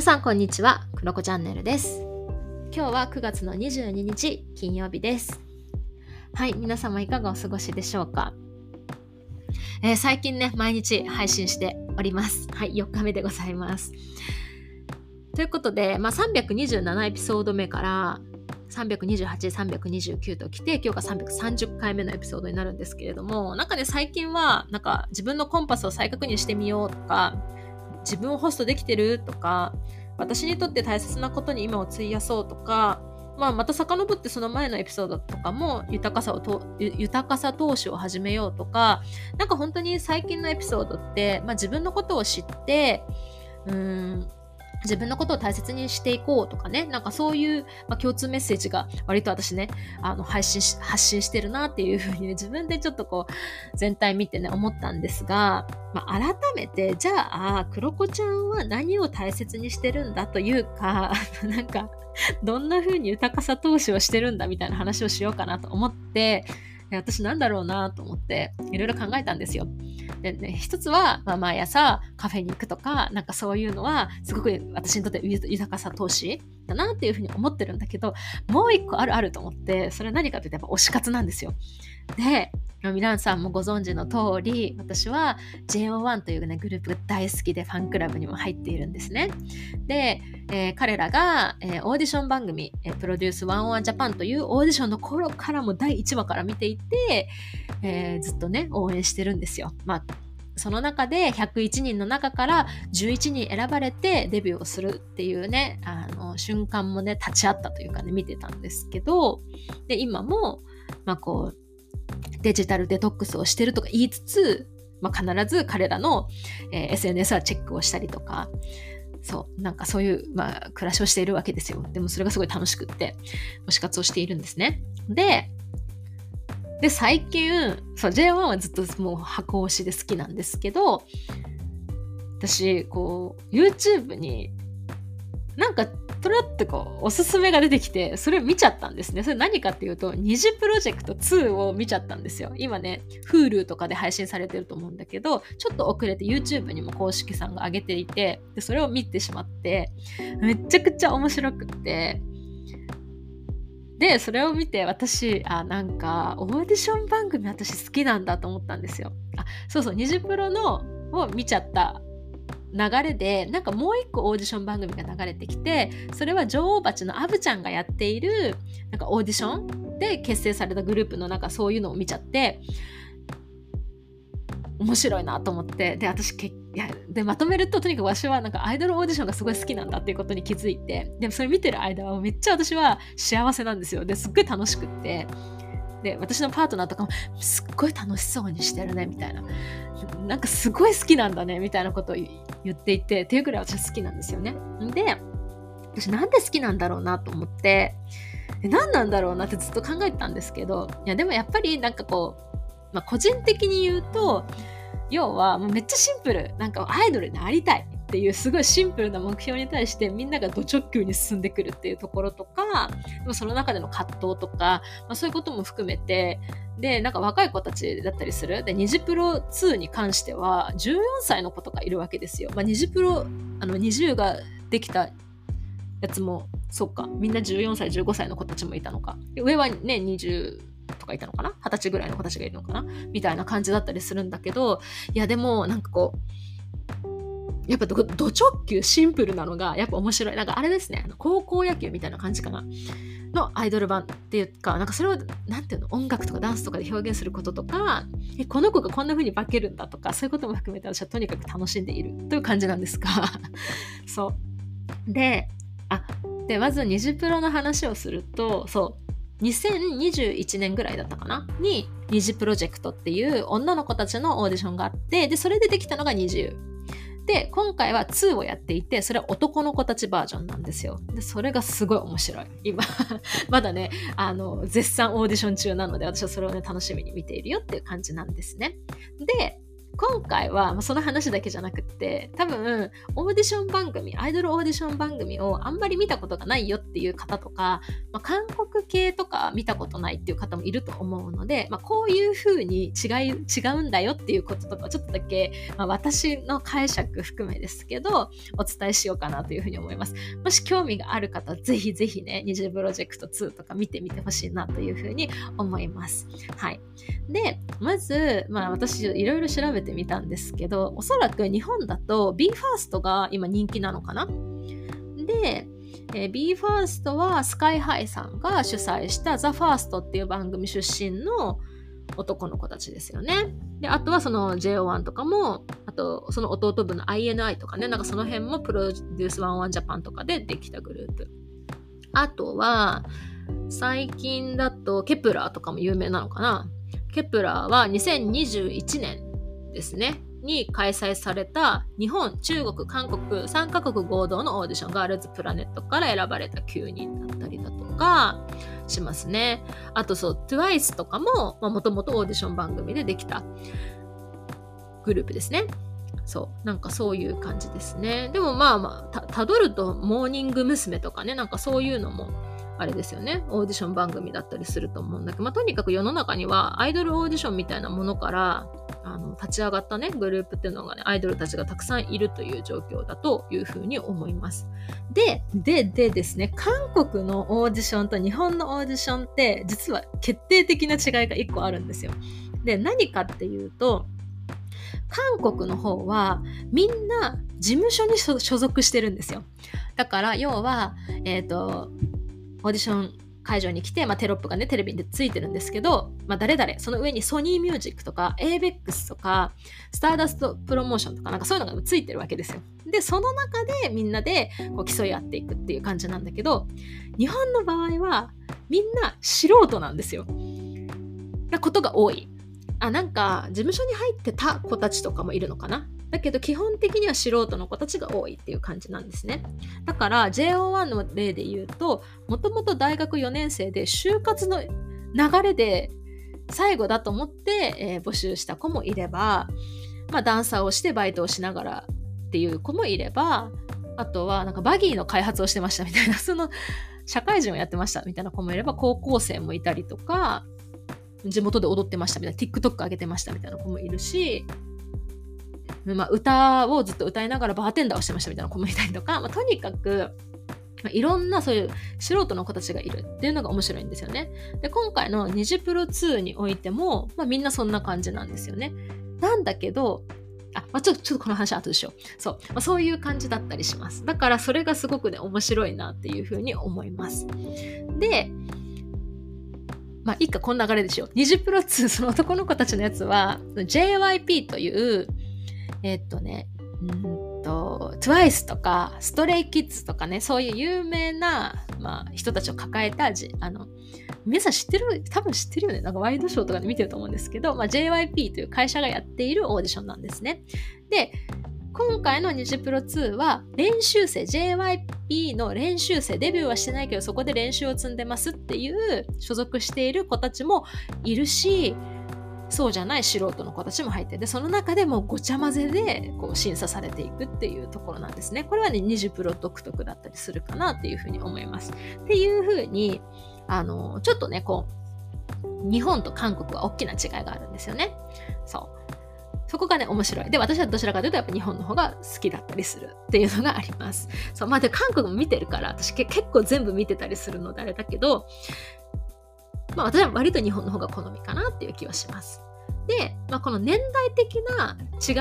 皆さんこんにちはクロコチャンネルです。今日は9月の22日金曜日です。はい皆様いかがお過ごしでしょうか、えー、最近ね毎日配信しております。はい4日目でございます。ということで、まあ、327エピソード目から328、329と来て、今日が330回目のエピソードになるんですけれども、なんかね、最近は、なんか自分のコンパスを再確認してみようとか、自分をホストできてるとか、私にとって大切なことに今を費やそうとか、まあ、また遡ってその前のエピソードとかも豊かさをと豊かさ投資を始めようとかなんか本当に最近のエピソードって、まあ、自分のことを知ってうん自分のことを大切にしていこうとかね、なんかそういう、まあ、共通メッセージが割と私ね、あの配信し、発信してるなっていうふうにね、自分でちょっとこう、全体見てね、思ったんですが、まあ、改めて、じゃあ、黒子ちゃんは何を大切にしてるんだというか、なんか、どんな風に豊かさ投資をしてるんだみたいな話をしようかなと思って、私なんだろうなと思っていろいろ考えたんですよ。でね、一つは、まあ、毎朝カフェに行くとか、なんかそういうのはすごく私にとって豊かさ投資だなっていうふうに思ってるんだけど、もう一個あるあると思って、それは何かというとやっぱ推し活なんですよ。で、皆さんもご存知の通り、私は JO1 という、ね、グループが大好きでファンクラブにも入っているんですね。で、えー、彼らが、えー、オーディション番組、えー、プロデュース101ジャパンというオーディションの頃からも第1話から見ていて、えー、ずっとね、応援してるんですよ。まあその中で101人の中から11人選ばれてデビューをするっていうね、あの、瞬間もね、立ち会ったというかね、見てたんですけど、で、今も、まあこう、デジタルデトックスをしてるとか言いつつ、まあ、必ず彼らの、えー、SNS はチェックをしたりとか、そう、なんかそういう、まあ、暮らしをしているわけですよ。でもそれがすごい楽しくって、推し活をしているんですね。で、で、最近、そう、J1 はずっともう箱推しで好きなんですけど、私、こう、YouTube に、なんかとらってこう、おすすめが出てきて、それを見ちゃったんですね。それ何かっていうと、二次プロジェクト2を見ちゃったんですよ。今ね、Hulu とかで配信されてると思うんだけど、ちょっと遅れて YouTube にも公式さんが上げていて、でそれを見てしまって、めちゃくちゃ面白くって、で、それを見て私、あ、なんか、オーディション番組私好きなんだと思ったんですよ。あ、そうそう、二次プロのを見ちゃった流れでなんかもう一個オーディション番組が流れてきてそれは女王蜂のアブちゃんがやっているなんかオーディションで結成されたグループのなんかそういうのを見ちゃって面白いなと思ってで私けいやでまとめるととにかく私はなんかアイドルオーディションがすごい好きなんだっていうことに気づいてでもそれ見てる間はめっちゃ私は幸せなんですよ。ですっごい楽しくって。で私のパートナーとかもすっごい楽しそうにしてるねみたいな。なんかすごい好きなんだねみたいなことを言っていてっていうくらい私好きなんですよね。で私なんで好きなんだろうなと思って何なんだろうなってずっと考えてたんですけどいやでもやっぱりなんかこう、まあ、個人的に言うと要はもうめっちゃシンプル。なんかアイドルになりたい。っていうすごいシンプルな目標に対してみんながド直球に進んでくるっていうところとかその中での葛藤とか、まあ、そういうことも含めてでなんか若い子たちだったりする？でニジプロ2に関しては14歳の子とかいるわけですよ。まあ、ニジプロあの20ができたやつもそうかみんな14歳15歳の子たちもいたのか。上はね20とかいたのかな？二十歳ぐらいの子たちがいるのかな？みたいな感じだったりするんだけどいやでもなんかこうやっぱド直球シンプルなのがやっぱ面白い。なんかあれですね、高校野球みたいな感じかな。のアイドル版っていうか、なんかそれを、なんていうの、音楽とかダンスとかで表現することとか、えこの子がこんな風に化けるんだとか、そういうことも含めて私はとにかく楽しんでいるという感じなんですが、そう。で、あ、で、まずニジプロの話をすると、そう、2021年ぐらいだったかな？に、二次プロジェクトっていう女の子たちのオーディションがあって、で、それでできたのが20。で、今回は2をやっていて、それは男の子たちバージョンなんですよ。で、それがすごい面白い。今 まだね、あの、絶賛オーディション中なので、私はそれをね、楽しみに見ているよっていう感じなんですね。で、今回は、まあ、その話だけじゃなくって多分オーディション番組アイドルオーディション番組をあんまり見たことがないよっていう方とか、まあ、韓国系とか見たことないっていう方もいると思うので、まあ、こういう風に違い違うんだよっていうこととかちょっとだけ、まあ、私の解釈含めですけどお伝えしようかなというふうに思います。もし興味がある方ぜひぜひね二次プロジェクト2とか見てみてほしいなというふうに思います。はい。でまず、まあ、私いろいろ調べてみたんですけどおそらく日本だと BE:FIRST が今人気なのかな？でえ、BE:FIRST はスカイハイさんが主催した THEFIRST っていう番組出身の男の子たちですよね。で、あとはその JO1 とかも、あとその弟分の INI とかね、なんかその辺もプロデュース11ジャパンとかでできたグループ。あとは、最近だと Kep1er とかも有名なのかな？ Kep1er は2021年ですね。に開催された日本、中国、韓国3カ国合同のオーディション Girls Planet から選ばれた9人だったりだとかしますね。あとそう、TWICE とかももともとオーディション番組でできたグループですね。そう、なんかそういう感じですね。でもまあまあ、たどるとモーニング娘。とかね、なんかそういうのもあれですよね、オーディション番組だったりすると思うんだけど、まあ、とにかく世の中にはアイドルオーディションみたいなものからあの立ち上がったね、グループっていうのがね、アイドルたちがたくさんいるという状況だというふうに思います。で、で、でですね、韓国のオーディションと日本のオーディションって実は決定的な違いが1個あるんですよ。で、何かっていうと、韓国の方はみんな事務所に所属してるんですよ。だから要は、えっ、ー、と、オーディション会場に来て、まあ、テロップがね、テレビでついてるんですけど、まあ、誰々、その上にソニーミュージックとか、ABEX とか、スターダストプロモーションとか、なんかそういうのがついてるわけですよ。で、その中でみんなでこう競い合っていくっていう感じなんだけど、日本の場合は、みんな素人なんですよ。なことが多い。あ、なんか、事務所に入ってた子たちとかもいるのかなだけど基本的には素人の子たちが多いっていう感じなんですね。だから JO1 の例で言うと、もともと大学4年生で就活の流れで最後だと思って、えー、募集した子もいれば、まあ、ダンサーをしてバイトをしながらっていう子もいれば、あとはなんかバギーの開発をしてましたみたいな、その社会人をやってましたみたいな子もいれば、高校生もいたりとか、地元で踊ってましたみたいな、TikTok 上げてましたみたいな子もいるし、まあ、歌をずっと歌いながらバーテンダーをしてましたみたいな子もいたりとか、まあ、とにかく、まあ、いろんなそういう素人の子たちがいるっていうのが面白いんですよね。で、今回のニジプロ2においても、まあ、みんなそんな感じなんですよね。なんだけど、あ、まあ、ちょっと、ちょっとこの話後でしよう。そう。まあ、そういう感じだったりします。だからそれがすごくね、面白いなっていうふうに思います。で、まあ、いいか、こんな流れでしよう。ニジプロ2、その男の子たちのやつは、JYP という、えっとね、うんと、TWICE とか、ストレイキッズとかね、そういう有名な、まあ、人たちを抱えたじ、あの、皆さん知ってる、多分知ってるよね。なんかワイドショーとかで見てると思うんですけど、まあ、JYP という会社がやっているオーディションなんですね。で、今回のニジプロ2は練習生、JYP の練習生、デビューはしてないけどそこで練習を積んでますっていう所属している子たちもいるし、そうじゃない素人の子たちも入ってでその中でもごちゃ混ぜでこう審査されていくっていうところなんですね。これはね、二次プロ独特だったりするかなっていうふうに思います。っていうふうに、あの、ちょっとね、こう、日本と韓国は大きな違いがあるんですよね。そう。そこがね、面白い。で、私はどちらかというと、やっぱ日本の方が好きだったりするっていうのがあります。そう、まあ、で、韓国も見てるから、私結構全部見てたりするのであれだけど、まあ、私は割と日本の方が好みかなっていう気はします。で、まあ、この年代的な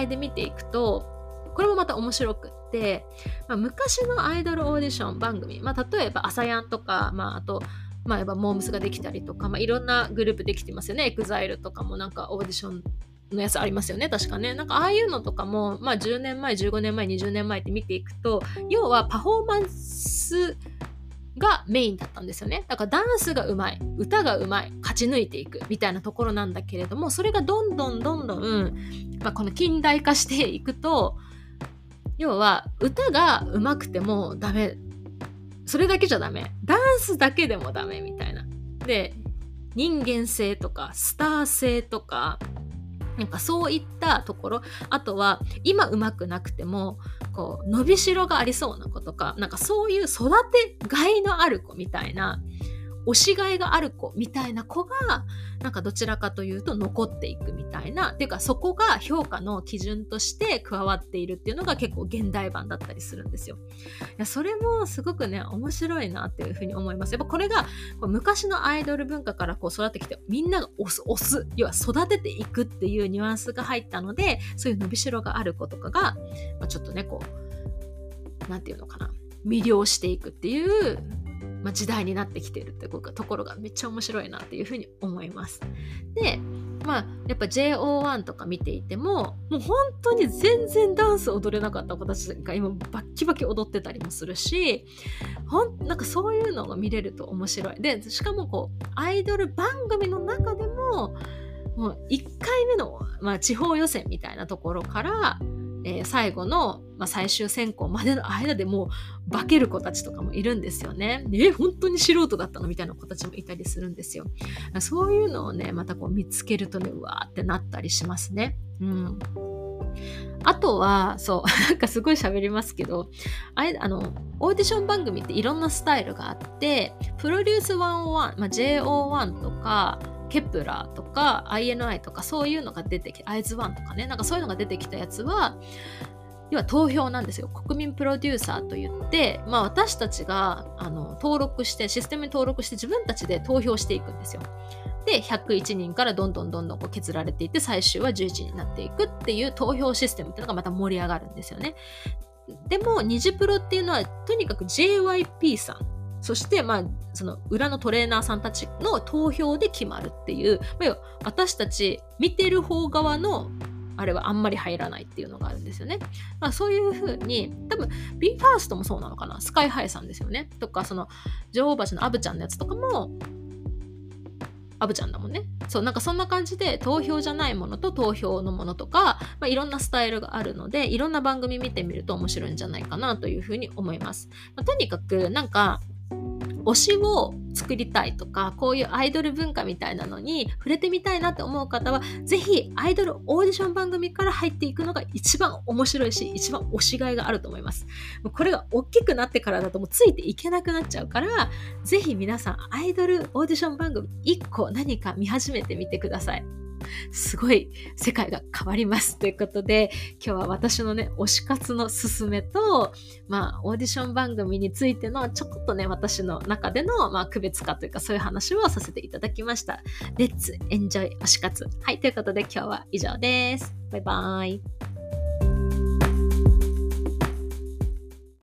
違いで見ていくと、これもまた面白くって、まあ、昔のアイドルオーディション番組、まあ、例えば朝やんとか、まあ、あと、まあ、やっぱモームスができたりとか、まあ、いろんなグループできてますよね。EXILE とかもなんかオーディションのやつありますよね、確かね。なんかああいうのとかも、まあ10年前、15年前、20年前って見ていくと、要はパフォーマンスがメインだったんですよね。だからダンスがうまい、歌がうまい、勝ち抜いていくみたいなところなんだけれども、それがどんどんどんどん、まあ、この近代化していくと、要は歌がうまくてもダメ。それだけじゃダメ。ダンスだけでもダメみたいな。で、人間性とかスター性とかなんかそういったところ。あとは今うまくなくてもこう伸びしろがありそうな子とかなんかそういう育てがいのある子みたいな推しがいがある子みたいな子がなんかどちらかというと残っていくみたいなっていうかそこが評価の基準として加わっているっていうのが結構現代版だったりするんですよ。いやそれもすごくね面白いなっていうふうに思います。やっぱこれがこう昔のアイドル文化からこう育ってきてみんなが押す押す要は育てていくっていうニュアンスが入ったのでそういう伸びしろがある子とかが、まあ、ちょっとねこう何て言うのかな魅了していくっていうまあ、時代になってきてるってところがめっちゃ面白いなっていうふうに思います。で、まあ、やっぱ JO1 とか見ていても、もう本当に全然ダンス踊れなかった子たちが今バッキバキ踊ってたりもするし、ほん、なんかそういうのが見れると面白い。で、しかもこう、アイドル番組の中でも、もう1回目の、まあ、地方予選みたいなところから、えー、最後の、まあ、最終選考までの間でもう化ける子たちとかもいるんですよね。え本当に素人だったのみたいな子たちもいたりするんですよ。そういうのをねまたこう見つけるとねうわーってなったりしますね。うんあとは、そう、なんかすごい喋りますけど、あれ、あの、オーディション番組っていろんなスタイルがあって、プロデュース101、まあ、JO1 とか、Kep1er とか INI とかそういうのが出てきて、アイズワンとかね、なんかそういうのが出てきたやつは、要は投票なんですよ。国民プロデューサーといって、まあ私たちがあの登録して、システムに登録して自分たちで投票していくんですよ。で、101人からどんどんどんどんこう削られていって、最終は11人になっていくっていう投票システムっていうのがまた盛り上がるんですよね。でも、ニジプロっていうのは、とにかく JYP さんそして、まあ、その裏のトレーナーさんたちの投票で決まるっていう、まあ、私たち見てる方側のあれはあんまり入らないっていうのがあるんですよね。まあ、そういうふうに、多分 BE:FIRST もそうなのかな？スカイハイさんですよね。とか、その女王蜂のアブちゃんのやつとかも、アブちゃんだもんね。そう、なんかそんな感じで投票じゃないものと投票のものとか、まあ、いろんなスタイルがあるので、いろんな番組見てみると面白いんじゃないかなというふうに思います。まあ、とにかく、なんか、推しを作りたいとか、こういうアイドル文化みたいなのに触れてみたいなって思う方は、ぜひアイドルオーディション番組から入っていくのが一番面白いし、一番推しがいがあると思います。これが大きくなってからだともうついていけなくなっちゃうから、ぜひ皆さんアイドルオーディション番組1個何か見始めてみてください。すごい世界が変わりますということで今日は私のね推し活のすすめとまあオーディション番組についてのちょっとね私の中での、まあ、区別化というかそういう話をさせていただきました。 Let's enjoy 推し活はいということで今日は以上です。バイバーイ。